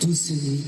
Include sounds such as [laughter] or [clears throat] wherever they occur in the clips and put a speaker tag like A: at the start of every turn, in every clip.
A: douce nuit.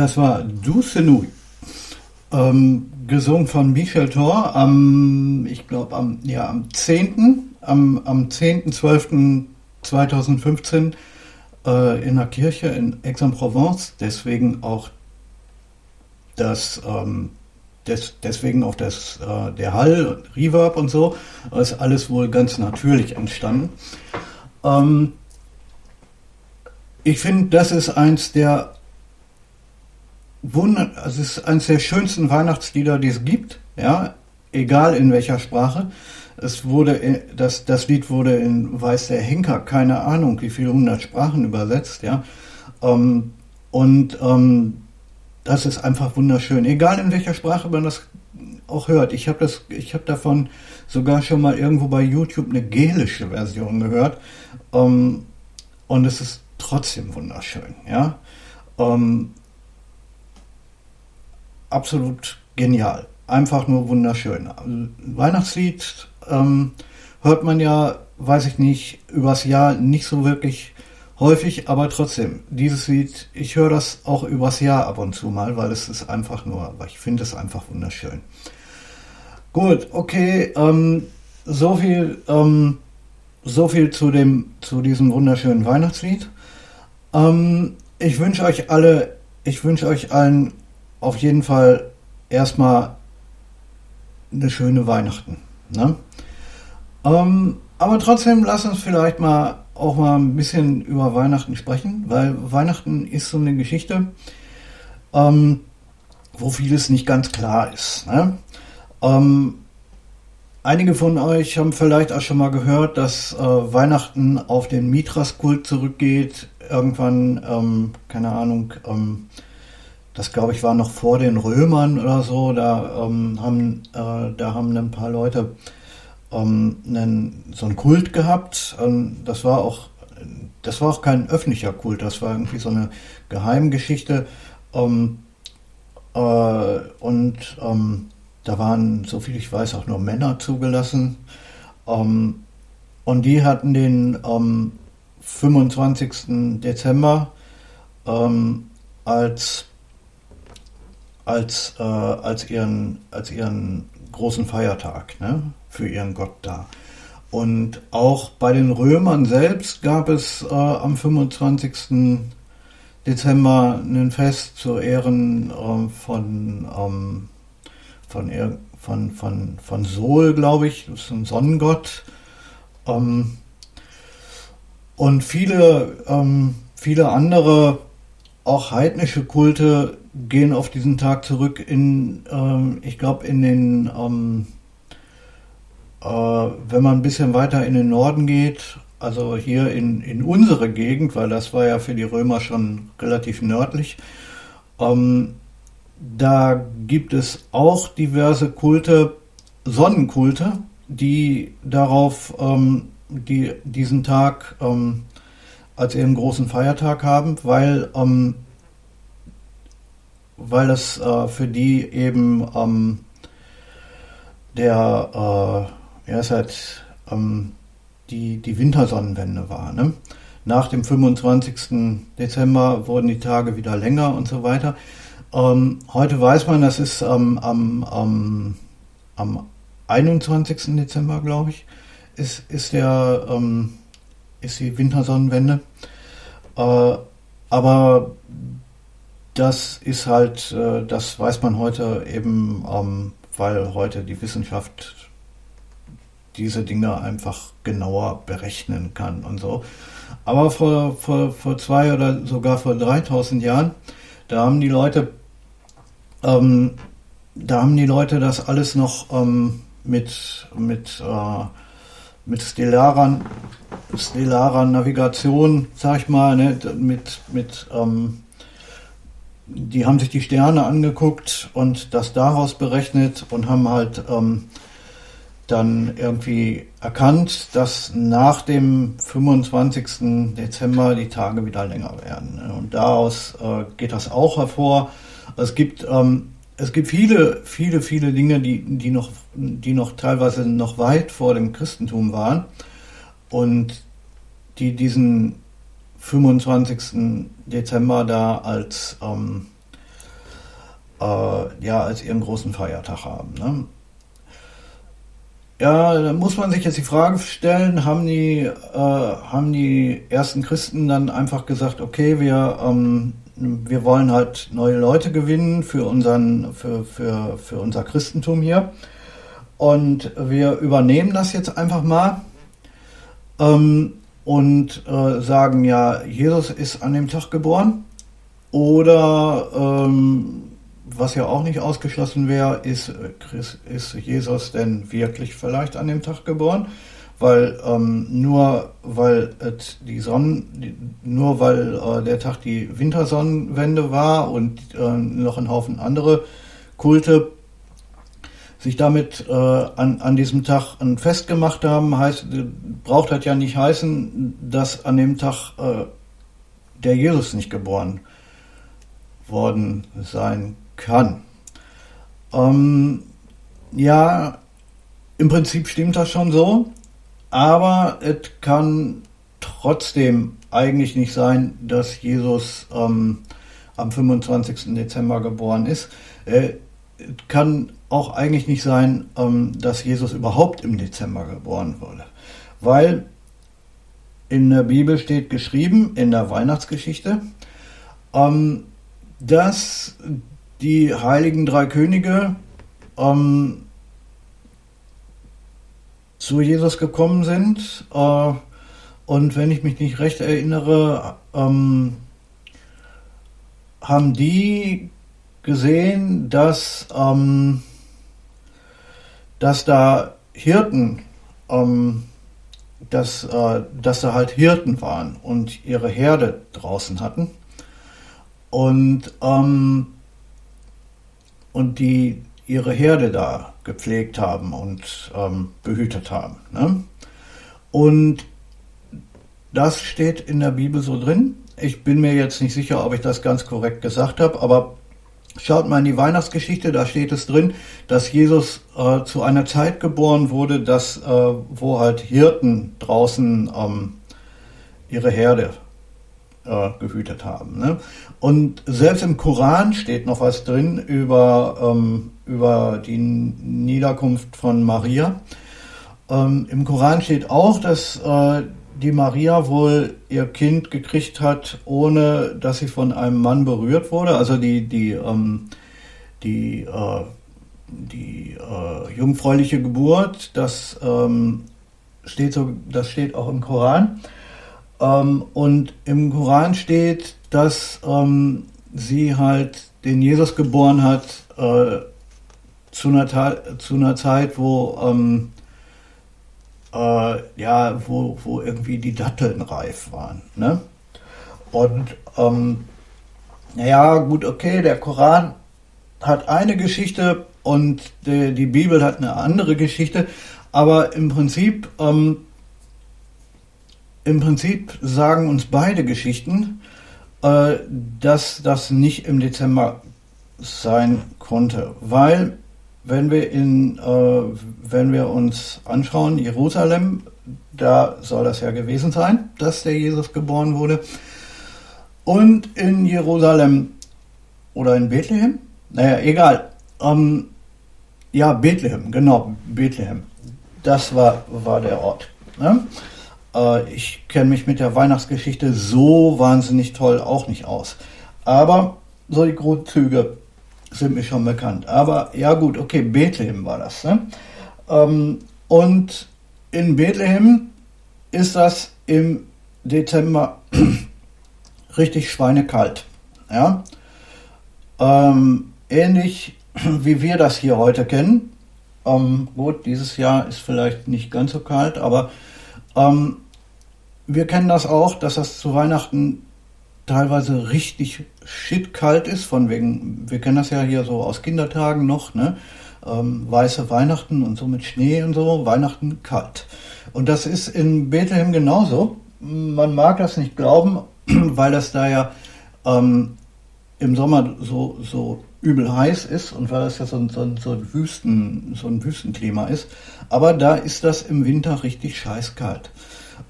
B: Das war Douce Nuit. Ähm, gesungen von Michel Thor am, ich glaube, am, ja, am 10., am, am 10.12.2015 äh, in der Kirche in Aix-en-Provence. Deswegen auch das, ähm, des, deswegen auch das, äh, der Hall und Reverb und so. Ist alles wohl ganz natürlich entstanden. Ähm, ich finde, das ist eins der Wunder, also es ist eines der schönsten Weihnachtslieder, die es gibt, ja, egal in welcher Sprache. Es wurde, das, das Lied wurde in weiß der Henker, keine Ahnung, wie viele hundert Sprachen übersetzt, ja. Ähm, und ähm, das ist einfach wunderschön, egal in welcher Sprache man das auch hört. Ich habe das, davon sogar schon mal irgendwo bei YouTube eine gelische Version gehört. Ähm, und es ist trotzdem wunderschön, ja. Ähm, absolut genial. Einfach nur wunderschön. Ein Weihnachtslied ähm, hört man ja, weiß ich nicht, übers Jahr nicht so wirklich häufig, aber trotzdem, dieses Lied, ich höre das auch übers Jahr ab und zu mal, weil es ist einfach nur, weil ich finde es einfach wunderschön. Gut, okay, ähm, so viel ähm, so viel zu, dem, zu diesem wunderschönen Weihnachtslied. Ähm, ich wünsche euch alle, ich wünsche euch allen auf jeden Fall erstmal eine schöne Weihnachten. Ne? Ähm, aber trotzdem lasst uns vielleicht mal auch mal ein bisschen über Weihnachten sprechen, weil Weihnachten ist so eine Geschichte, ähm, wo vieles nicht ganz klar ist. Ne? Ähm, einige von euch haben vielleicht auch schon mal gehört, dass äh, Weihnachten auf den Mithras-Kult zurückgeht. Irgendwann, ähm, keine Ahnung, ähm, das glaube ich war noch vor den Römern oder so. Da ähm, haben, äh, da haben ein paar Leute ähm, einen, so einen Kult gehabt. Ähm, das war auch, das war auch kein öffentlicher Kult. Das war irgendwie so eine Geheimgeschichte. Ähm, äh, und ähm, da waren, so viel ich weiß, auch nur Männer zugelassen. Ähm, und die hatten den 25. Dezember als als, äh, als, ihren, als ihren großen Feiertag ne, für ihren Gott da. Und auch bei den Römern selbst gab es äh, am 25. Dezember ein Fest zu Ehren äh, von, ähm, von, von, von, von Sol, glaube ich, das ist ein Sonnengott. Ähm, und viele, ähm, viele andere, auch heidnische Kulte gehen auf diesen Tag zurück in, ähm, ich glaube, in den, ähm, äh, wenn man ein bisschen weiter in den Norden geht, also hier in, in unsere Gegend, weil das war ja für die Römer schon relativ nördlich, ähm, da gibt es auch diverse Kulte, Sonnenkulte, die darauf, ähm, die diesen Tag ähm, als ihren großen Feiertag haben, weil ähm, weil das äh, für die eben ähm, der, äh, ja, halt, ähm, die, die Wintersonnenwende war. Ne? Nach dem 25. Dezember wurden die Tage wieder länger und so weiter. Ähm, heute weiß man, das ist am, am, am 21. Dezember, glaube ich, ist, ist, der, ähm, ist die Wintersonnenwende. Äh, aber das ist halt, äh, das weiß man heute eben, ähm, weil heute die Wissenschaft diese Dinge einfach genauer berechnen kann und so. Aber vor, vor, vor zwei oder sogar vor 3000 Jahren, da haben die Leute, ähm, da haben die Leute das alles noch ähm, mit, mit, äh, mit stellarer, stellarer Navigation, sag ich mal, ne, mit, mit ähm, die haben sich die Sterne angeguckt und das daraus berechnet und haben halt ähm, dann irgendwie erkannt, dass nach dem 25. Dezember die Tage wieder länger werden. Und daraus äh, geht das auch hervor. Es gibt, ähm, es gibt viele, viele, viele Dinge, die, die, noch, die noch teilweise noch weit vor dem Christentum waren und die diesen 25. Dezember da als, ähm, äh, ja, als ihren großen Feiertag haben. Ne? Ja, da muss man sich jetzt die Frage stellen, haben die, äh, haben die ersten Christen dann einfach gesagt, okay, wir, ähm, wir wollen halt neue Leute gewinnen für, unseren, für, für, für unser Christentum hier. Und wir übernehmen das jetzt einfach mal. Ähm, und äh, sagen, ja, Jesus ist an dem Tag geboren. Oder ähm, was ja auch nicht ausgeschlossen wäre, ist, ist Jesus denn wirklich vielleicht an dem Tag geboren? Weil ähm, nur weil die Sonnen, nur weil äh, der Tag die Wintersonnenwende war und äh, noch ein Haufen andere Kulte sich damit äh, an, an diesem Tag ein Fest gemacht haben, heißt, braucht das ja nicht heißen, dass an dem Tag äh, der Jesus nicht geboren worden sein kann. Ähm, ja, im Prinzip stimmt das schon so, aber es kann trotzdem eigentlich nicht sein, dass Jesus ähm, am 25. Dezember geboren ist. Äh, kann auch eigentlich nicht sein, ähm, dass Jesus überhaupt im Dezember geboren wurde. Weil in der Bibel steht geschrieben, in der Weihnachtsgeschichte, ähm, dass die heiligen drei Könige ähm, zu Jesus gekommen sind. Äh, und wenn ich mich nicht recht erinnere, haben die gesehen, dass, ähm, dass da Hirten, ähm, dass, äh, dass da halt Hirten waren und ihre Herde draußen hatten. Und, ähm, und die ihre Herde da gepflegt haben und ähm, behütet haben. Ne? Und das steht in der Bibel so drin. Ich bin mir jetzt nicht sicher, ob ich das ganz korrekt gesagt habe, aber schaut mal in die Weihnachtsgeschichte, da steht es drin, dass Jesus äh, zu einer Zeit geboren wurde, dass, äh, wo halt Hirten draußen ähm, ihre Herde äh, gehütet haben. Ne? Und selbst im Koran steht noch was drin über, ähm, über die Niederkunft von Maria. Ähm, Im Koran steht auch, dass äh, die Maria wohl ihr Kind gekriegt hat, ohne dass sie von einem Mann berührt wurde. Also die, die, ähm, die, äh, die äh, jungfräuliche Geburt, das, ähm, steht so, das steht auch im Koran. Ähm, und im Koran steht, dass ähm, sie halt den Jesus geboren hat äh, zu, einer zu, einer Zeit, wo ähm, äh, ja, wo, wo irgendwie die Datteln reif waren. Ne? Und ähm, naja, gut, okay, der Koran hat eine Geschichte und die, die Bibel hat eine andere Geschichte, aber im Prinzip ähm, im Prinzip sagen uns beide Geschichten, äh, dass das nicht im Dezember sein konnte, weil wenn wir in, äh, wenn wir uns anschauen, Jerusalem, da soll das ja gewesen sein, dass der Jesus geboren wurde. Und in Jerusalem oder in Bethlehem, naja, egal. Ähm, ja, Bethlehem, genau, Bethlehem. Das war, war der Ort. Ne? Äh, ich kenne mich mit der Weihnachtsgeschichte so wahnsinnig toll auch nicht aus. Aber so die Grundzüge sind mir schon bekannt. Aber ja gut, okay, Bethlehem war das. Ne? Ähm, und in Bethlehem ist das im Dezember [clears throat] richtig schweinekalt. Ja? Ähm, ähnlich [clears throat] wie wir das hier heute kennen. Ähm, gut, dieses Jahr ist vielleicht nicht ganz so kalt, aber ähm, wir kennen das auch, dass das zu Weihnachten teilweise richtig shit kalt ist, von wegen, wir kennen das ja hier so aus Kindertagen noch, ne? Ähm, weiße Weihnachten und so mit Schnee und so, Weihnachten kalt. Und das ist in Bethlehem genauso. Man mag das nicht glauben, [clears throat] weil das da ja ähm, im Sommer so, so übel heiß ist und weil das ja so ein, so, so, ein Wüsten, so ein Wüstenklima ist. Aber da ist das im Winter richtig scheißkalt.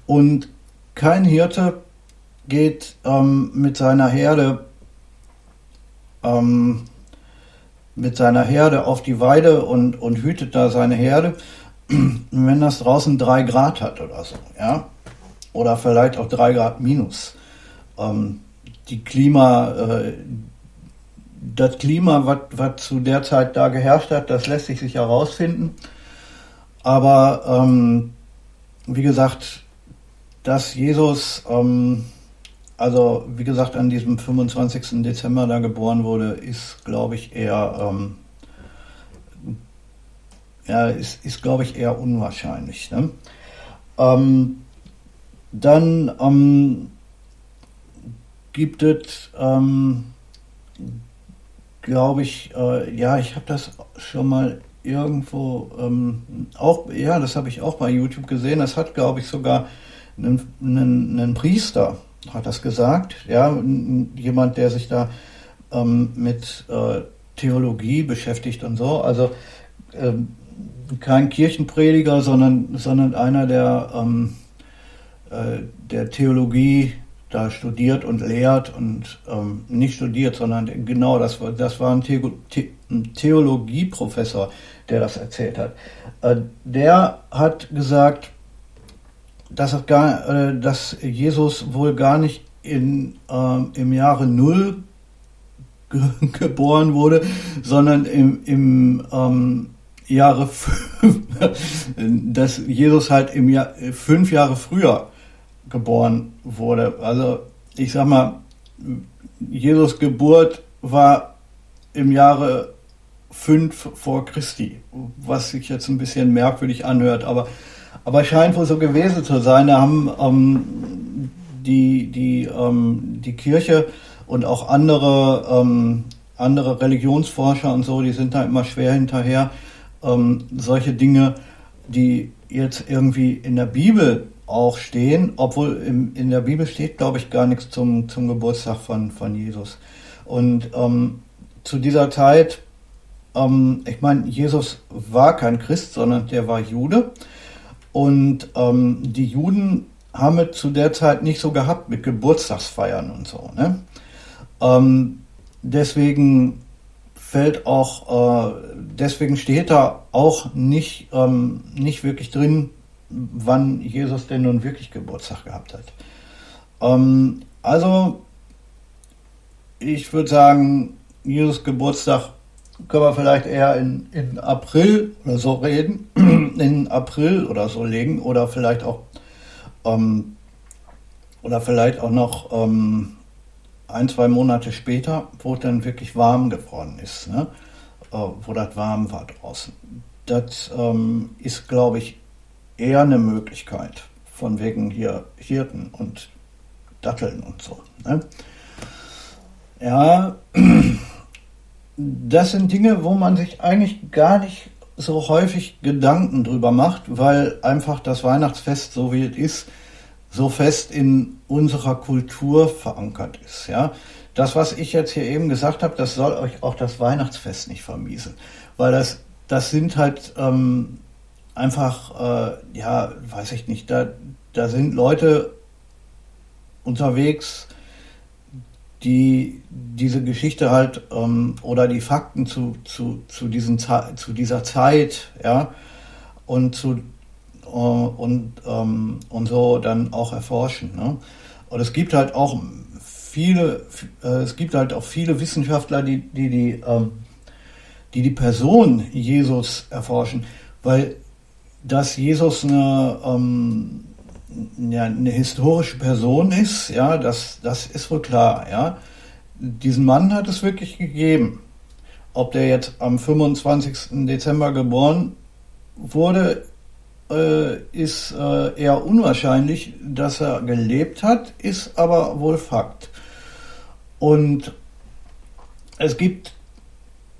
B: Und kein Hirte geht ähm, mit seiner Herde ähm, mit seiner Herde auf die Weide und, und hütet da seine Herde, wenn das draußen drei Grad hat oder so, ja, oder vielleicht auch drei Grad minus. Ähm, die Klima, äh, das Klima, was zu der Zeit da geherrscht hat, das lässt sich sicher herausfinden. Aber ähm, wie gesagt, dass Jesus, ähm, also wie gesagt, an diesem 25. Dezember da geboren wurde, ist, glaube ich, eher, ähm, ja, ist, ist glaube ich, eher unwahrscheinlich. Ne? Ähm, dann ähm, gibt es, ähm, glaube ich, äh, ja, ich habe das schon mal irgendwo ähm, auch, ja, das habe ich auch bei YouTube gesehen. Das hat, glaube ich, sogar einen, einen, einen Priester hat das gesagt, ja, jemand, der sich da ähm, mit äh, Theologie beschäftigt und so, also ähm, kein Kirchenprediger, sondern, sondern einer, der, ähm, äh, der Theologie da studiert und lehrt und ähm, nicht studiert, sondern genau, das war, das war ein, The The Theologieprofessor, der das erzählt hat. Äh, der hat gesagt, dass, es gar, äh, dass Jesus wohl gar nicht in, ähm, im Jahre Null ge [laughs] geboren wurde, sondern im, im ähm, Jahre [laughs] dass Jesus halt im Jahr fünf Jahre früher geboren wurde. Also ich sag mal, Jesus Geburt war im Jahre 5 vor Christi, was sich jetzt ein bisschen merkwürdig anhört, aber, aber scheint wohl so gewesen zu sein. Da haben ähm, die, die, ähm, die Kirche und auch andere, ähm, andere Religionsforscher und so, die sind da immer schwer hinterher, ähm, solche Dinge, die jetzt irgendwie in der Bibel auch stehen, obwohl im, in der Bibel steht, glaube ich, gar nichts zum, zum Geburtstag von, von Jesus. Und ähm, zu dieser Zeit, ähm, ich meine, Jesus war kein Christ, sondern der war Jude. Und ähm, die Juden haben es zu der Zeit nicht so gehabt mit Geburtstagsfeiern und so. Ne? Ähm, deswegen fällt auch, äh, deswegen steht da auch nicht, ähm, nicht wirklich drin, wann Jesus denn nun wirklich Geburtstag gehabt hat. Ähm, also, ich würde sagen, Jesus Geburtstag können wir vielleicht eher in, in April oder so reden, [clears throat] in April oder so legen oder vielleicht auch ähm, oder vielleicht auch noch ähm, ein, zwei Monate später, wo es dann wirklich warm geworden ist, ne? äh, wo das warm war draußen. Das ähm, ist, glaube ich, eher eine Möglichkeit, von wegen hier Hirten und Datteln und so. Ne? Ja, [clears throat] das sind Dinge, wo man sich eigentlich gar nicht so häufig Gedanken drüber macht, weil einfach das Weihnachtsfest, so wie es ist, so fest in unserer Kultur verankert ist. Ja, das, was ich jetzt hier eben gesagt habe, das soll euch auch das Weihnachtsfest nicht vermiesen, weil das, das sind halt ähm, einfach, äh, ja, weiß ich nicht, da, da sind Leute unterwegs, die diese Geschichte halt ähm, oder die Fakten zu, zu, zu, diesen, zu dieser Zeit, ja, und zu äh, und, ähm, und so dann auch erforschen. Ne? Und es gibt halt auch viele, äh, es gibt halt auch viele Wissenschaftler, die die, die, ähm, die, die Person Jesus erforschen, weil dass Jesus eine, ähm, ja, eine historische Person ist, ja, das, das ist wohl klar, ja. Diesen Mann hat es wirklich gegeben. Ob der jetzt am 25. Dezember geboren wurde, äh, ist äh, eher unwahrscheinlich. Dass er gelebt hat, ist aber wohl Fakt. Und es gibt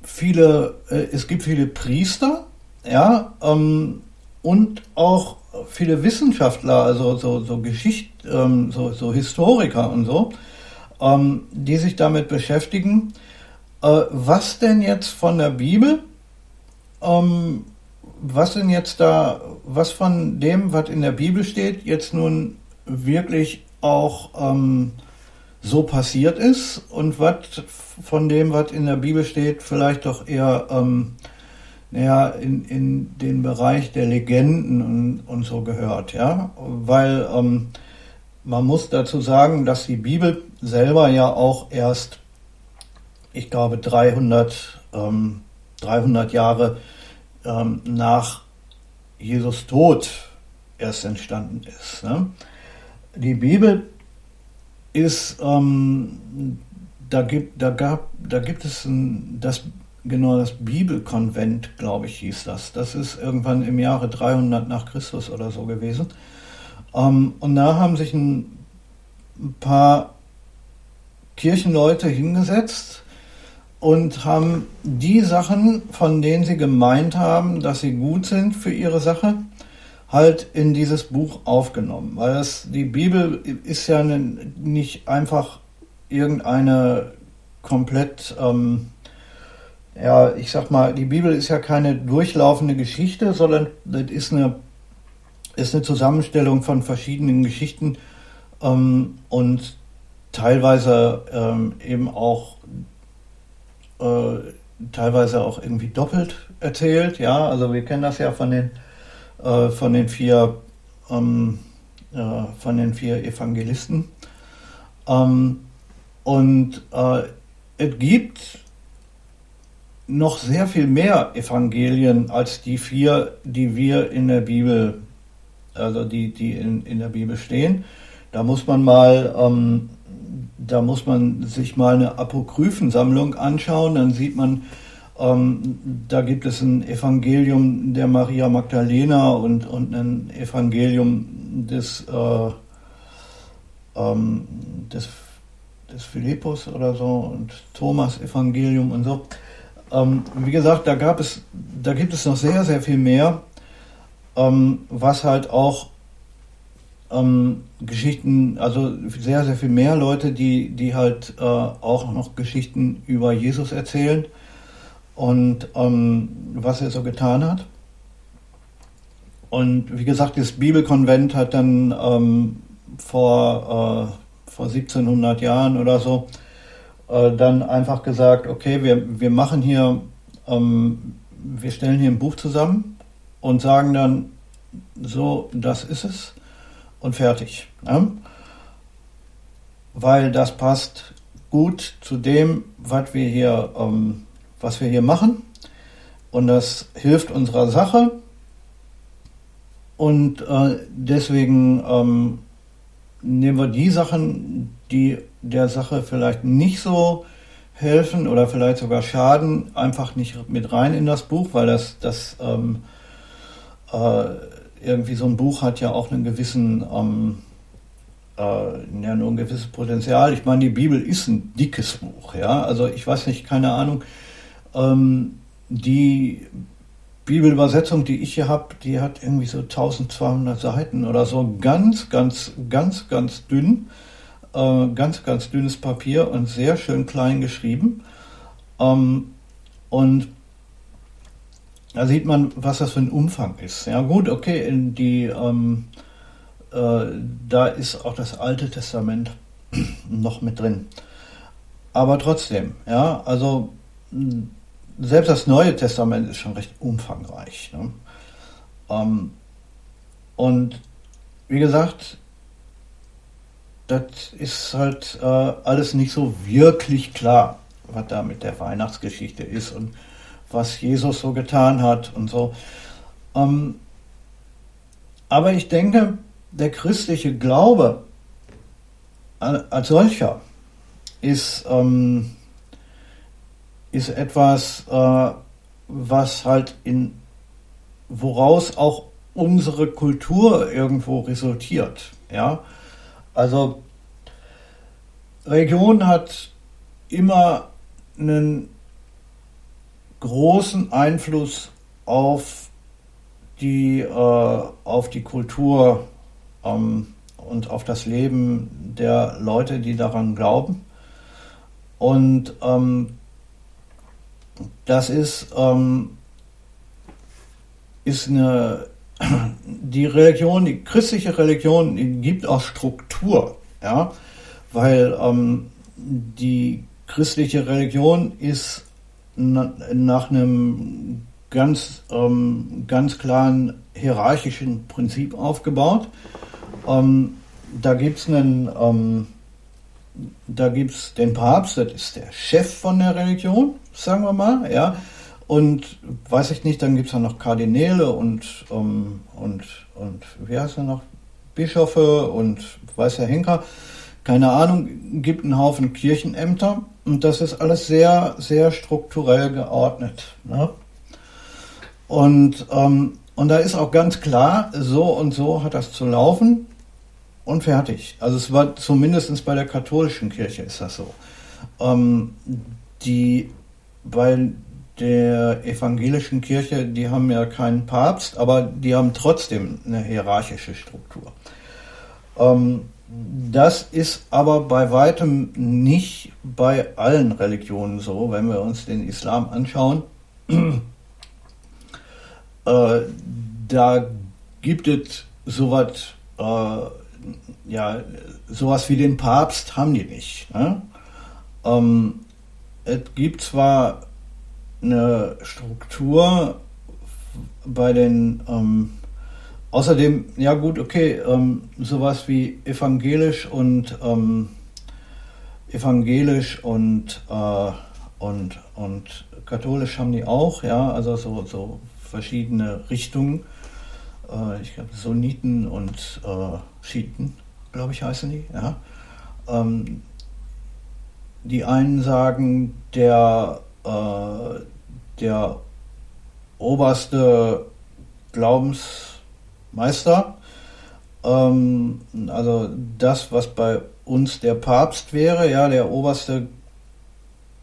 B: viele, äh, es gibt viele Priester, ja, ähm, und auch viele Wissenschaftler, also so, so Geschicht, ähm, so, so Historiker und so, ähm, die sich damit beschäftigen, äh, was denn jetzt von der Bibel, ähm, was denn jetzt da, was von dem, was in der Bibel steht, jetzt nun wirklich auch ähm, so passiert ist und was von dem, was in der Bibel steht, vielleicht doch eher naja, in, in den Bereich der Legenden und, und so gehört, ja, weil ähm, man muss dazu sagen, dass die Bibel selber ja auch erst, ich glaube, 300, ähm, 300 Jahre ähm, nach Jesus Tod erst entstanden ist. Ne? Die Bibel ist, ähm, da gibt, da gab, da gibt es ein, das Genau, das Bibelkonvent, glaube ich, hieß das. Das ist irgendwann im Jahre 300 nach Christus oder so gewesen. Ähm, und da haben sich ein paar Kirchenleute hingesetzt und haben die Sachen, von denen sie gemeint haben, dass sie gut sind für ihre Sache, halt in dieses Buch aufgenommen. Weil das, die Bibel ist ja nicht einfach irgendeine komplett ähm, ja, ich sag mal, die Bibel ist ja keine durchlaufende Geschichte, sondern das ist eine, ist eine Zusammenstellung von verschiedenen Geschichten ähm, und teilweise ähm, eben auch äh, teilweise auch irgendwie doppelt erzählt. Ja, also wir kennen das ja von den äh, von den vier ähm, äh, von den vier Evangelisten. Ähm, und äh, es gibt noch sehr viel mehr Evangelien als die vier, die wir in der Bibel, also die, die in, in der Bibel stehen. Da muss man mal, ähm, da muss man sich mal eine Apokryphensammlung anschauen, dann sieht man, ähm, da gibt es ein Evangelium der Maria Magdalena und, und ein Evangelium des, äh, ähm, des, des Philippus oder so und Thomas Evangelium und so. Ähm, wie gesagt, da gab es, da gibt es noch sehr, sehr viel mehr, ähm, was halt auch ähm, Geschichten, also sehr, sehr viel mehr Leute, die, die halt äh, auch noch Geschichten über Jesus erzählen und ähm, was er so getan hat. Und wie gesagt, das Bibelkonvent hat dann ähm, vor, äh, vor 1700 Jahren oder so äh, dann einfach gesagt, okay, wir, wir machen hier, ähm, wir stellen hier ein Buch zusammen und sagen dann, so, das ist es und fertig. Ne? Weil das passt gut zu dem, was wir hier, ähm, was wir hier machen und das hilft unserer Sache und äh, deswegen ähm, nehmen wir die Sachen, die der Sache vielleicht nicht so helfen oder vielleicht sogar schaden, einfach nicht mit rein in das Buch, weil das, das ähm, äh, irgendwie so ein Buch hat ja auch einen gewissen, ähm, äh, ja, nur ein gewisses Potenzial. Ich meine, die Bibel ist ein dickes Buch, ja. Also ich weiß nicht, keine Ahnung. Ähm, die Bibelübersetzung, die ich hier habe, die hat irgendwie so 1200 Seiten oder so. Ganz, ganz, ganz, ganz dünn. Äh, ganz, ganz dünnes Papier und sehr schön klein geschrieben. Ähm, und da sieht man, was das für ein Umfang ist. Ja gut, okay, in die, ähm, äh, da ist auch das Alte Testament [clears throat] noch mit drin. Aber trotzdem, ja, also selbst das Neue Testament ist schon recht umfangreich. Ne? Ähm, und wie gesagt, das ist halt äh, alles nicht so wirklich klar, was da mit der Weihnachtsgeschichte ist und was Jesus so getan hat und so. Ähm, aber ich denke, der christliche Glaube als solcher ist, ähm, ist etwas, äh, was halt in, woraus auch unsere Kultur irgendwo resultiert. Ja, also Religion hat immer einen großen Einfluss auf die, äh, auf die Kultur ähm, und auf das Leben der Leute, die daran glauben. Und ähm, das ist, ähm, ist eine die Religion, die christliche Religion, die gibt auch Struktur, ja, weil ähm, die christliche Religion ist na, nach einem ganz, ähm, ganz klaren hierarchischen Prinzip aufgebaut. Ähm, da gibt es einen, ähm, da gibt es den Papst, das ist der Chef von der Religion, sagen wir mal, ja. Und weiß ich nicht, dann gibt es ja noch Kardinäle und, ähm, und, und wie heißt er noch? Bischöfe und weiß der Henker. Keine Ahnung, gibt einen Haufen Kirchenämter und das ist alles sehr, sehr strukturell geordnet. Ne? Und, ähm, und da ist auch ganz klar, so und so hat das zu laufen und fertig. Also es war zumindest bei der katholischen Kirche ist das so. Ähm, die, weil der evangelischen Kirche, die haben ja keinen Papst, aber die haben trotzdem eine hierarchische Struktur. Ähm, das ist aber bei weitem nicht bei allen Religionen so, wenn wir uns den Islam anschauen. [clears throat] äh, da gibt es sowas, äh, ja, sowas wie den Papst haben die nicht. Ne? Ähm, es gibt zwar eine Struktur bei den, ähm, außerdem, ja gut, okay, ähm, sowas wie evangelisch und ähm, evangelisch und, äh, und, und katholisch haben die auch, ja, also so, so verschiedene Richtungen. Äh, ich glaube, Sunniten und äh, Schiiten, glaube ich, heißen die, ja. Ähm, die einen sagen, der, äh, der oberste Glaubensmeister, ähm, also das, was bei uns der Papst wäre, ja, der oberste,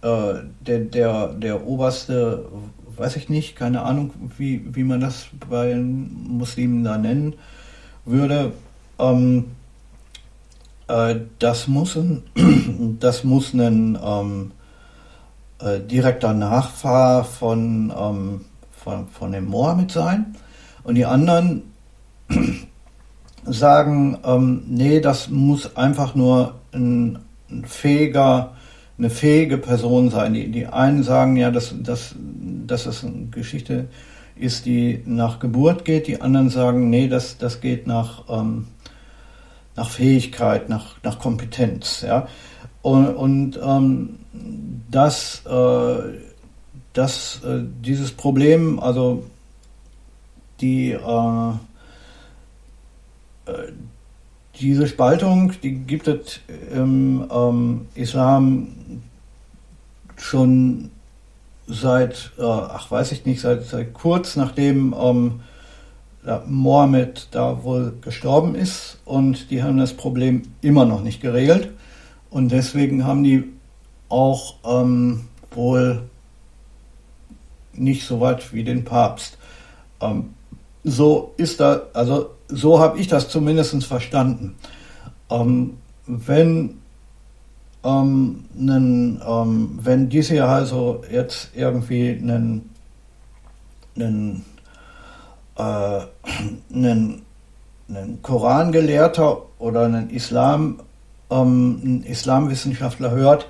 B: äh, der, der, der oberste, weiß ich nicht, keine Ahnung, wie, wie man das bei Muslimen da nennen würde. Ähm, äh, das muss ein, [clears throat] das muss ein ähm, äh, direkter Nachfahr von, ähm, von, von dem Mohammed sein. Und die anderen [clears throat] sagen, ähm, nee, das muss einfach nur ein, ein, fähiger, eine fähige Person sein. Die, die einen sagen ja, dass, dass, dass es eine Geschichte ist, die nach Geburt geht. Die anderen sagen, nee, das, das geht nach, ähm, nach Fähigkeit, nach, nach Kompetenz. Ja? Und, und ähm, das, äh, das, äh, dieses Problem, also die, äh, diese Spaltung, die gibt es im ähm, Islam schon seit, ach weiß ich nicht, seit, seit kurz nachdem ähm, Mohammed da wohl gestorben ist und die haben das Problem immer noch nicht geregelt. Und deswegen haben die auch ähm, wohl nicht so weit wie den Papst. Ähm, so ist da, also so habe ich das zumindest verstanden. Ähm, wenn, ähm, nen, ähm, wenn dies hier also jetzt irgendwie einen, einen, äh, einen, einen Korangelehrter oder einen Islam, ähm, einen Islamwissenschaftler hört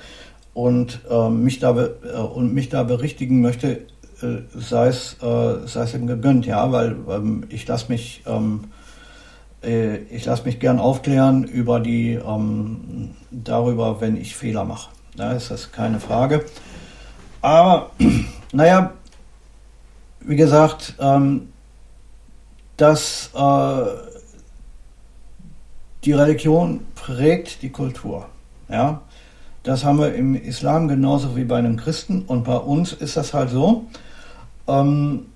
B: und, äh, mich da, äh, und mich da berichtigen möchte, äh, sei es, äh, sei es ihm gegönnt, ja, weil ähm, ich lasse mich ähm, äh, ich lasse mich gern aufklären über die, ähm, darüber, wenn ich Fehler mache. Da ist das keine Frage. Aber, [clears throat] naja, wie gesagt, ähm, dass äh, die Religion prägt die Kultur. Ja? Das haben wir im Islam genauso wie bei den Christen. Und bei uns ist das halt so. Ähm,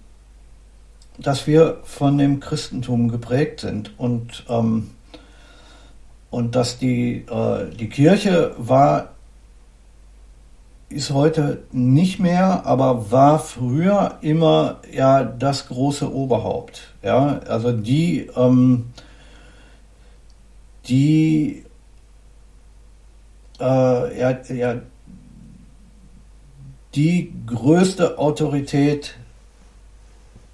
B: dass wir von dem Christentum geprägt sind und, ähm, und dass die, äh, die Kirche war, ist heute nicht mehr, aber war früher immer ja das große Oberhaupt. Ja, also die, ähm, die, äh, ja, ja, die größte Autorität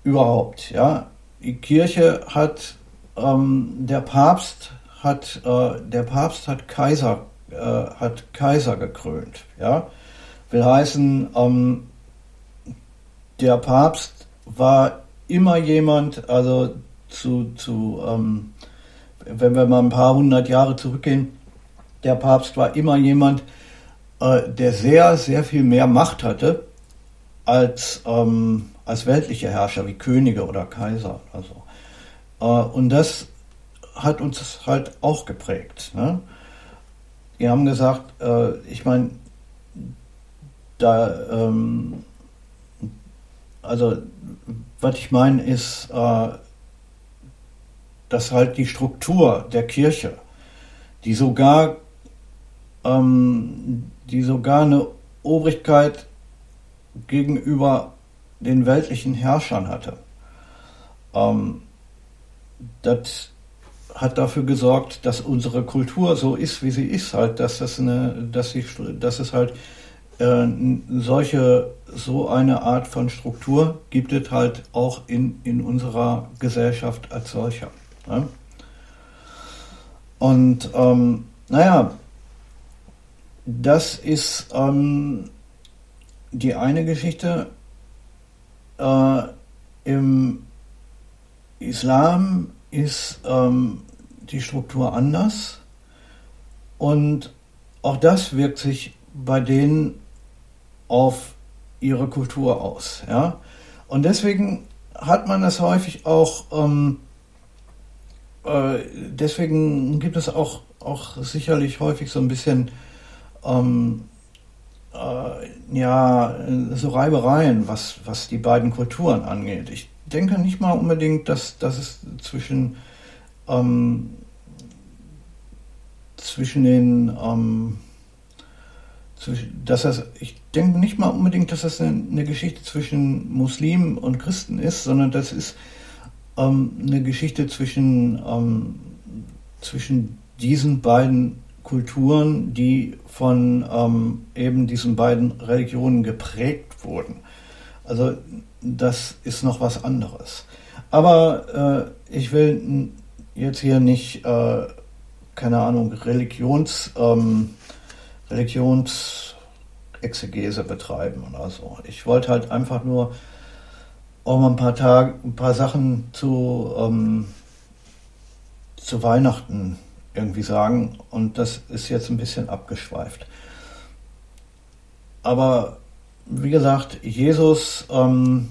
B: überhaupt. Ja, die Kirche hat, ähm, der Papst hat, äh, der Papst hat Kaiser, äh, hat Kaiser gekrönt. Ja, will heißen, ähm, der Papst war immer jemand, also zu, zu ähm, wenn wir mal ein paar hundert Jahre zurückgehen, der Papst war immer jemand, äh, der sehr, sehr viel mehr Macht hatte als, ähm, als weltliche Herrscher wie Könige oder Kaiser. Also. Äh, und das hat uns halt auch geprägt. Ne? Die haben gesagt, äh, ich meine, da, ähm, also was ich meine ist, äh, dass halt die Struktur der Kirche, die sogar, ähm, die sogar eine Obrigkeit gegenüber den weltlichen Herrschern hatte. Ähm, das hat dafür gesorgt, dass unsere Kultur so ist, wie sie ist, halt, dass es eine, dass sie, dass es halt äh, solche, so eine Art von Struktur gibt es halt auch in, in unserer Gesellschaft als solcher. Ne? Und ähm, naja, das ist ähm, die eine Geschichte. Äh, Im Islam ist ähm, die Struktur anders und auch das wirkt sich bei denen auf ihre Kultur aus. Ja? Und deswegen hat man das häufig auch, ähm, äh, deswegen gibt es auch, auch sicherlich häufig so ein bisschen ähm, äh, ja, so Reibereien, was, was die beiden Kulturen angeht. Ich denke nicht mal unbedingt, dass, dass es zwischen, ähm, zwischen den ähm, dass das, ich denke nicht mal unbedingt, dass das eine, eine Geschichte zwischen Muslimen und Christen ist, sondern das ist ähm, eine Geschichte zwischen, ähm, zwischen diesen beiden Kulturen, die von ähm, eben diesen beiden Religionen geprägt wurden. Also das ist noch was anderes. Aber äh, ich will jetzt hier nicht, äh, keine Ahnung, Religions, ähm, Religionsexegese betreiben oder so. Ich wollte halt einfach nur auch mal ein paar Tage, ein paar Sachen zu, ähm, zu Weihnachten irgendwie sagen und das ist jetzt ein bisschen abgeschweift. Aber wie gesagt, Jesus, ähm,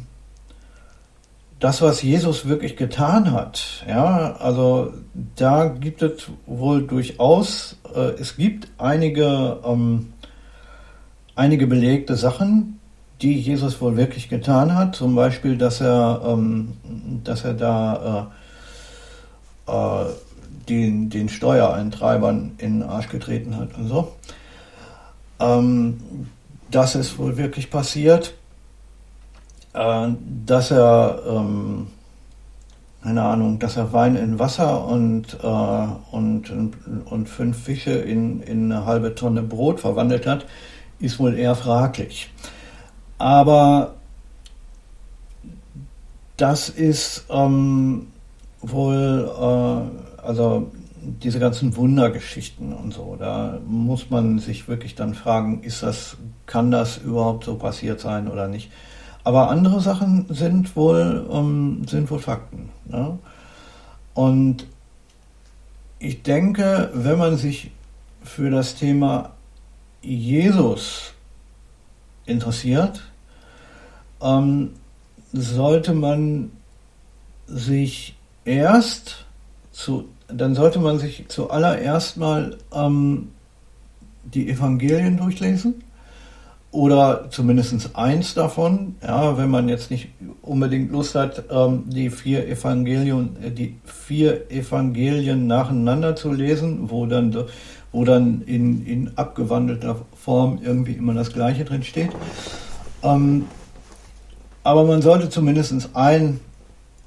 B: das, was Jesus wirklich getan hat, ja, also da gibt es wohl durchaus, äh, es gibt einige, ähm, einige belegte Sachen, die Jesus wohl wirklich getan hat. Zum Beispiel, dass er, ähm, dass er da äh, äh, den, den Steuereintreibern in den Arsch getreten hat und so. Ähm, das ist wohl wirklich passiert. Äh, dass er, ähm, keine Ahnung, dass er Wein in Wasser und, äh, und, und fünf Fische in, in eine halbe Tonne Brot verwandelt hat, ist wohl eher fraglich. Aber das ist ähm, wohl, äh, also diese ganzen Wundergeschichten und so, da muss man sich wirklich dann fragen, ist das, kann das überhaupt so passiert sein oder nicht? Aber andere Sachen sind wohl, ähm, sind wohl Fakten. Ne? Und ich denke, wenn man sich für das Thema Jesus interessiert, ähm, sollte man sich erst zu, dann sollte man sich zuallererst mal ähm, die Evangelien durchlesen oder zumindest eins davon, ja, wenn man jetzt nicht unbedingt Lust hat, ähm, die vier Evangelien, äh, die vier Evangelien nacheinander zu lesen, wo dann, wo dann in, in abgewandelter Form irgendwie immer das Gleiche drin steht. Ähm, aber man sollte zumindest ein,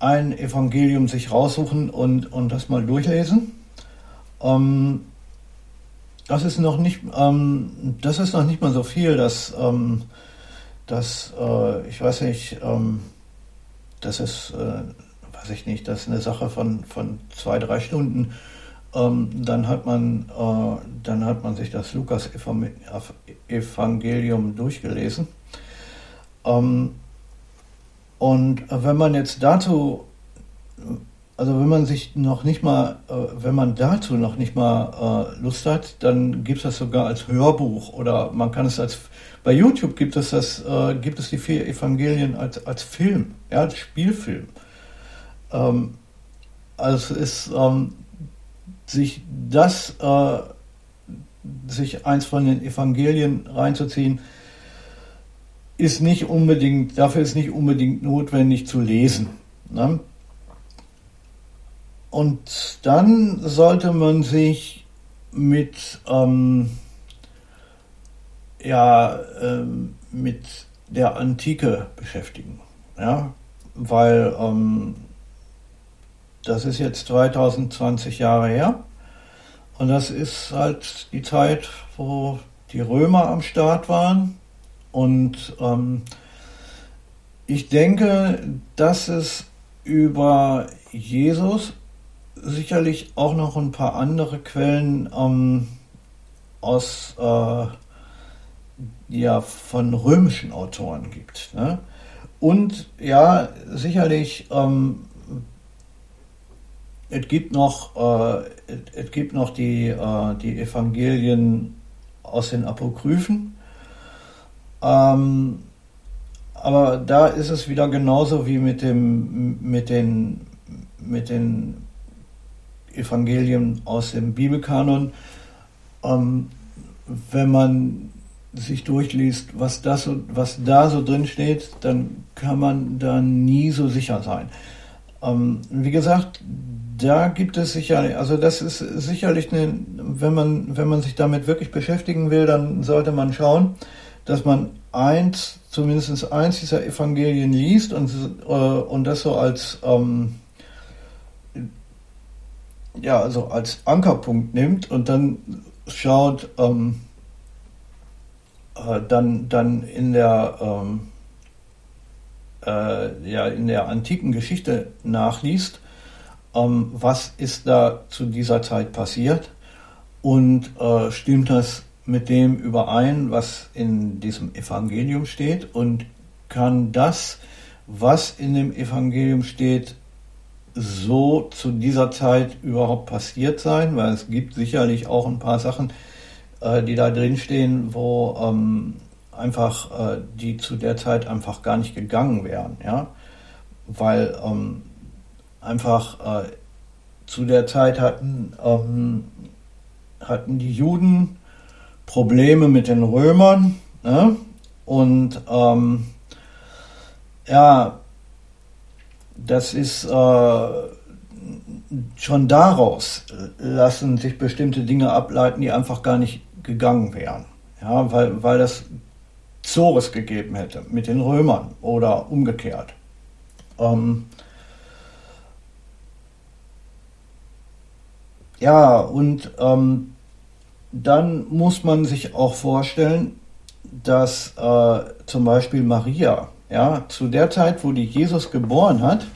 B: ein Evangelium sich raussuchen und, und das mal durchlesen. Ähm, das ist noch nicht, ähm, das ist noch nicht mal so viel, dass, ähm, dass äh, ich weiß nicht, ähm, das ist, äh, weiß ich nicht, das ist eine Sache von, von zwei, drei Stunden. Ähm, dann hat man, äh, dann hat man sich das Lukas-Evangelium durchgelesen. Ähm, und wenn man jetzt dazu also wenn man sich noch nicht mal, äh, wenn man dazu noch nicht mal äh, Lust hat, dann gibt es das sogar als Hörbuch oder man kann es als bei YouTube gibt es das, äh, gibt es die vier Evangelien als, als Film, ja, als Spielfilm. Ähm, also es ist ähm, sich das, sich eins von den Evangelien reinzuziehen, ist nicht unbedingt, dafür ist nicht unbedingt notwendig zu lesen. Ne? Und dann sollte man sich mit, ähm, ja, ähm, mit der Antike beschäftigen. Ja? Weil ähm, das ist jetzt 2020 Jahre her. Und das ist halt die Zeit, wo die Römer am Start waren. Und ähm, ich denke, dass es über Jesus sicherlich auch noch ein paar andere Quellen ähm, aus äh, ja von römischen Autoren gibt. Ne? Und ja, sicherlich ähm, es gibt noch, äh, es, gibt noch die, äh, die Evangelien aus den Apokryphen. Ähm, aber da ist es wieder genauso wie mit, dem, mit, den, mit den Evangelien aus dem Bibelkanon. Ähm, wenn man sich durchliest, was, das, was da so drin steht, dann kann man da nie so sicher sein. Ähm, wie gesagt, da gibt es sicherlich, also das ist sicherlich eine, wenn man, wenn man sich damit wirklich beschäftigen will, dann sollte man schauen, dass man eins, zumindest eins dieser Evangelien liest und, äh, und das so als, ähm, ja, also als Ankerpunkt nimmt und dann schaut, ähm, äh, dann, dann in der, ähm, äh, ja, in der antiken Geschichte nachliest, ähm, was ist da zu dieser Zeit passiert und äh, stimmt das mit dem überein, was in diesem Evangelium steht und kann das, was in dem Evangelium steht, so zu dieser Zeit überhaupt passiert sein, weil es gibt sicherlich auch ein paar Sachen, äh, die da drin stehen, wo ähm, einfach äh, die zu der Zeit einfach gar nicht gegangen wären, ja, weil ähm, einfach äh, zu der Zeit hatten ähm, hatten die Juden Probleme mit den Römern ne? und ähm, ja, das ist äh, schon daraus lassen sich bestimmte Dinge ableiten, die einfach gar nicht gegangen wären. Ja, weil, weil das Zores gegeben hätte mit den Römern oder umgekehrt. Ähm, ja, und ähm, dann muss man sich auch vorstellen, dass äh, zum Beispiel Maria, ja, zu der Zeit, wo die Jesus geboren hat,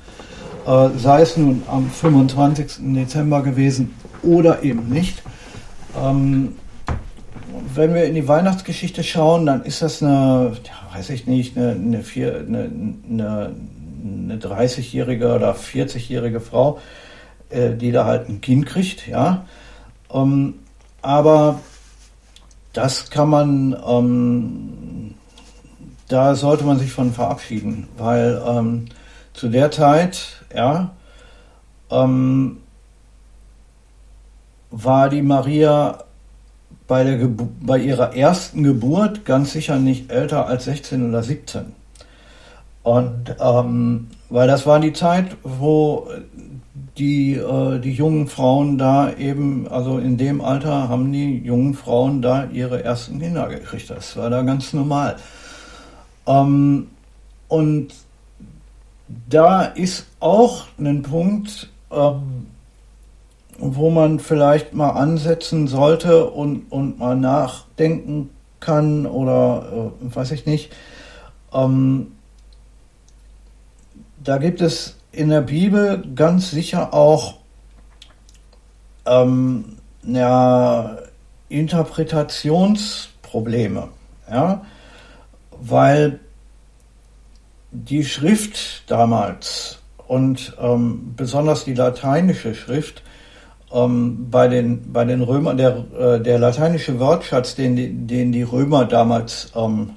B: äh, sei es nun am 25. Dezember gewesen oder eben nicht, ähm, wenn wir in die Weihnachtsgeschichte schauen, dann ist das eine, ja, weiß ich nicht, eine, eine, eine, eine, eine 30-jährige oder 40-jährige Frau, äh, die da halt ein Kind kriegt, ja. Ähm, aber das kann man, ähm, da sollte man sich von verabschieden, weil ähm, zu der Zeit, ja, ähm, war die Maria bei, der bei ihrer ersten Geburt ganz sicher nicht älter als 16 oder 17. Und ähm, weil das war die Zeit, wo die, äh, die jungen Frauen da eben, also in dem Alter haben die jungen Frauen da ihre ersten Kinder gekriegt. Das war da ganz normal. Ähm, und da ist auch ein Punkt, ähm, wo man vielleicht mal ansetzen sollte und, und mal nachdenken kann oder äh, weiß ich nicht. Ähm, da gibt es in der Bibel ganz sicher auch ähm, ja, Interpretationsprobleme, ja, weil die Schrift damals und ähm, besonders die lateinische Schrift ähm, bei, den, bei den Römern, der, äh, der lateinische Wortschatz, den, den die Römer damals, ähm,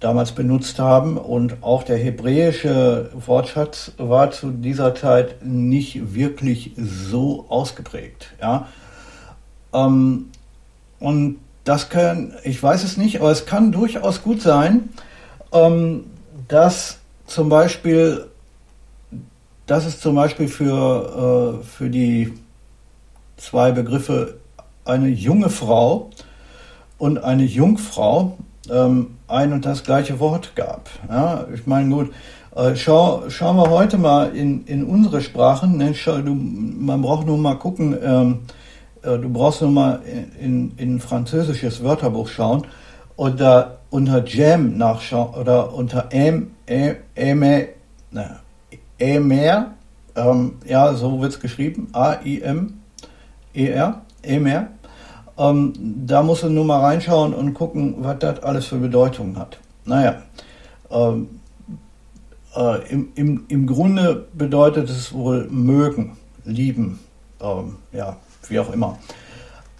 B: damals benutzt haben und auch der hebräische Wortschatz war zu dieser Zeit nicht wirklich so ausgeprägt. Ja? Ähm, und das kann, ich weiß es nicht, aber es kann durchaus gut sein, ähm, dass zum Beispiel, dass es zum Beispiel für, äh, für die zwei Begriffe eine junge Frau und eine Jungfrau ähm, ein und das gleiche Wort gab. Ja, ich meine, gut, äh, schau, schauen wir heute mal in, in unsere Sprachen. Ne? Schau, du, man braucht nur mal gucken, ähm, äh, du brauchst nur mal in, in ein französisches Wörterbuch schauen oder unter Jam nachschauen oder unter M, E, E, Emer, ähm, ja, so wird es geschrieben, A-I-M, ER, EMR. Ähm, da musst du nur mal reinschauen und gucken, was das alles für Bedeutung hat. Naja, ähm, äh, im, im, im Grunde bedeutet es wohl mögen. lieben, ähm, ja, wie auch immer.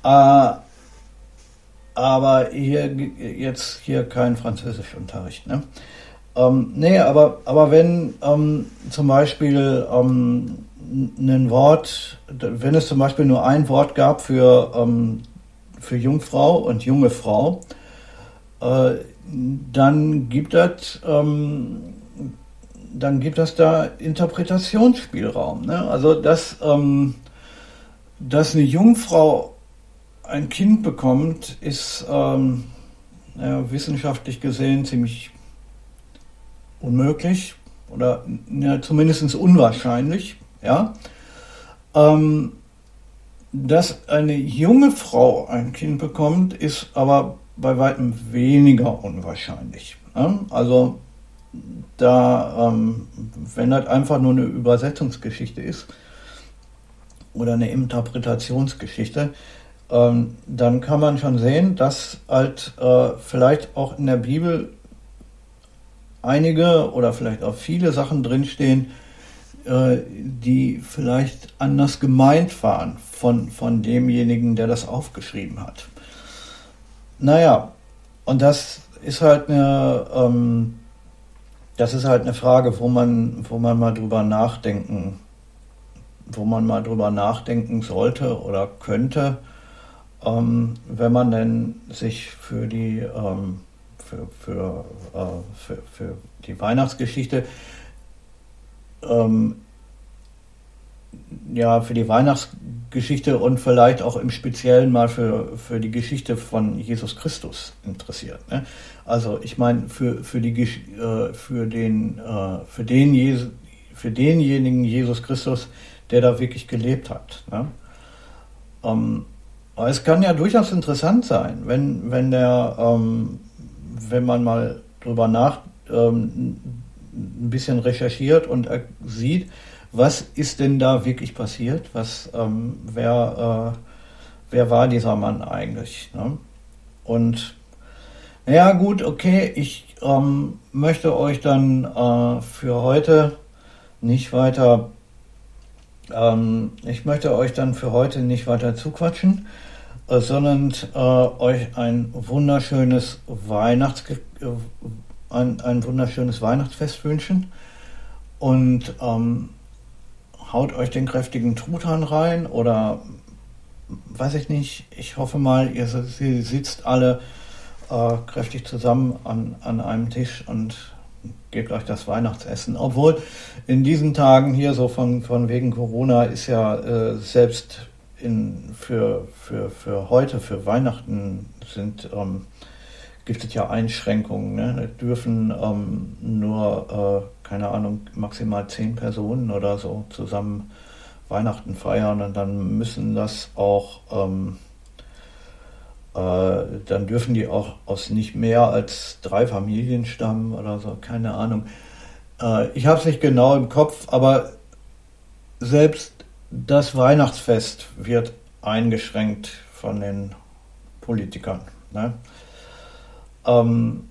B: Äh, aber hier jetzt hier kein Französischunterricht. Ne? Ähm, nee, aber, aber wenn ähm, zum Beispiel ähm, ein Wort, wenn es zum Beispiel nur ein Wort gab für, ähm, für Jungfrau und junge Frau, äh, dann gibt das ähm, dann gibt es da Interpretationsspielraum. Ne? Also dass, ähm, dass eine Jungfrau ein Kind bekommt, ist ähm, ja, wissenschaftlich gesehen ziemlich unmöglich oder ja, zumindest unwahrscheinlich. Ja? Ähm, dass eine junge Frau ein Kind bekommt, ist aber bei weitem weniger unwahrscheinlich. Ja? Also da, ähm, wenn das einfach nur eine Übersetzungsgeschichte ist oder eine Interpretationsgeschichte, ähm, dann kann man schon sehen, dass halt äh, vielleicht auch in der Bibel einige oder vielleicht auch viele Sachen drinstehen, äh, die vielleicht anders gemeint waren von, von demjenigen, der das aufgeschrieben hat. Naja, und das ist halt eine, ähm, das ist halt eine Frage, wo man, wo man mal drüber nachdenken, wo man mal drüber nachdenken sollte oder könnte ähm, wenn man denn sich für die, ähm, für, für, äh, für, für, die Weihnachtsgeschichte ähm, ja, für die Weihnachtsgeschichte und vielleicht auch im Speziellen mal für, für die Geschichte von Jesus Christus interessiert. Ne? Also ich meine, für, für, äh, für, äh, für, für denjenigen Jesus Christus, der da wirklich gelebt hat. Ne? Ähm, aber es kann ja durchaus interessant sein, wenn, wenn der, ähm, wenn man mal drüber nach, ähm, ein bisschen recherchiert und sieht, was ist denn da wirklich passiert? Was, ähm, wer, äh, wer war dieser Mann eigentlich? Ne? Und ja gut, okay, ich ähm, möchte euch dann äh, für heute nicht weiter, ähm, ich möchte euch dann für heute nicht weiter zuquatschen. Äh, sondern äh, euch ein wunderschönes Weihnachts äh, ein, ein wunderschönes Weihnachtsfest wünschen und ähm, haut euch den kräftigen Truthahn rein oder weiß ich nicht. Ich hoffe mal, ihr, ihr sitzt alle äh, kräftig zusammen an, an einem Tisch und gebt euch das Weihnachtsessen. Obwohl in diesen Tagen hier so von, von wegen Corona ist ja äh, selbst in, für, für, für heute, für Weihnachten sind, ähm, gibt es ja Einschränkungen. Ne? Da dürfen ähm, nur, äh, keine Ahnung, maximal zehn Personen oder so zusammen Weihnachten feiern und dann müssen das auch, ähm, äh, dann dürfen die auch aus nicht mehr als drei Familien stammen oder so, keine Ahnung. Äh, ich habe es nicht genau im Kopf, aber selbst das Weihnachtsfest wird eingeschränkt von den Politikern. Ne? Ähm,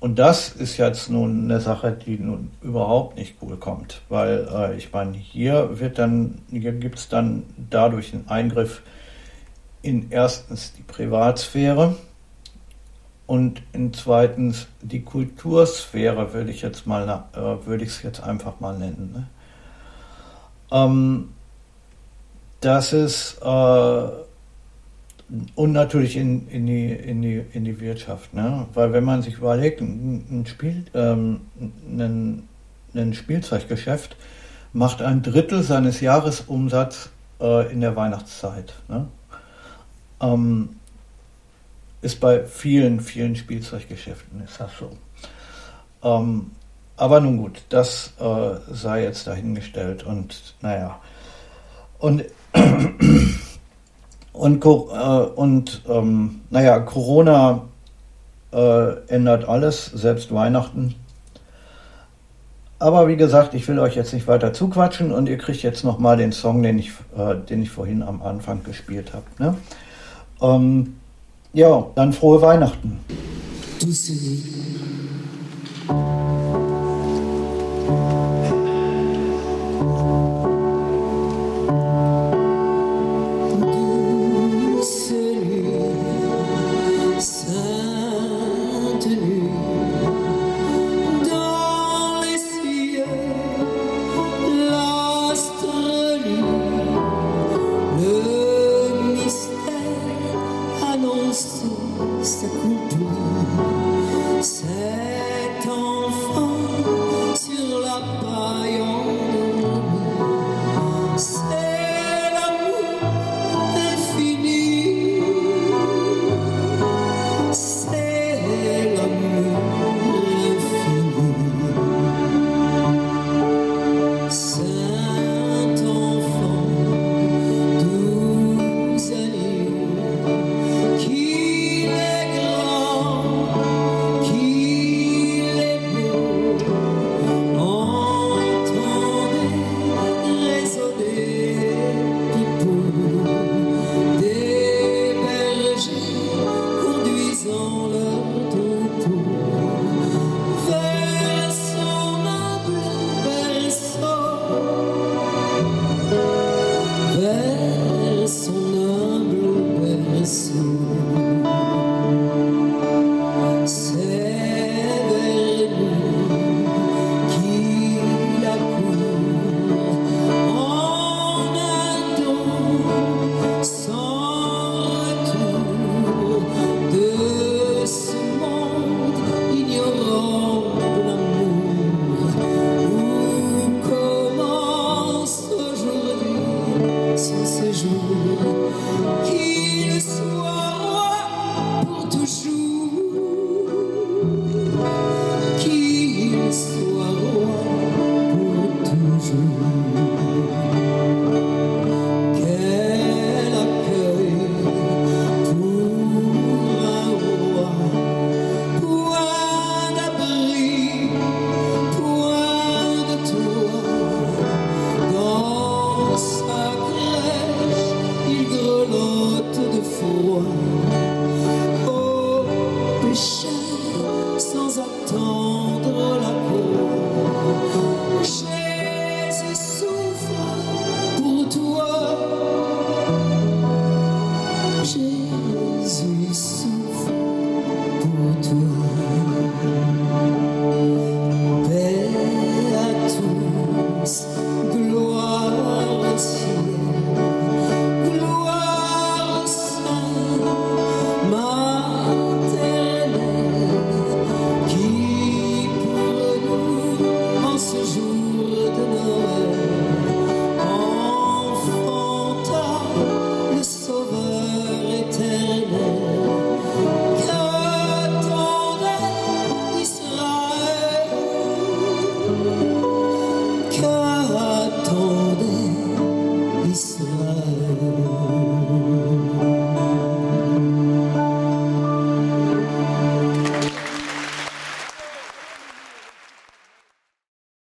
B: und das ist jetzt nun eine Sache, die nun überhaupt nicht cool kommt, weil äh, ich meine, hier wird dann, hier gibt es dann dadurch einen Eingriff in erstens die Privatsphäre und in zweitens die Kultursphäre, würde ich jetzt mal, äh, würde ich es jetzt einfach mal nennen. Ne? Ähm, dass es äh, und natürlich in, in, die, in, die, in die Wirtschaft. Ne? Weil wenn man sich überlegt, ein, Spiel, ähm, ein, ein Spielzeuggeschäft macht ein Drittel seines Jahresumsatzes äh, in der Weihnachtszeit. Ne? Ähm, ist bei vielen, vielen Spielzeuggeschäften ist das so. Ähm, aber nun gut, das äh, sei jetzt dahingestellt und naja. Und und, äh, und ähm, naja, Corona äh, ändert alles, selbst Weihnachten. Aber wie gesagt, ich will euch jetzt nicht weiter zuquatschen und ihr kriegt jetzt nochmal den Song, den ich, äh, den ich vorhin am Anfang gespielt habe. Ne? Ähm, ja, dann frohe Weihnachten.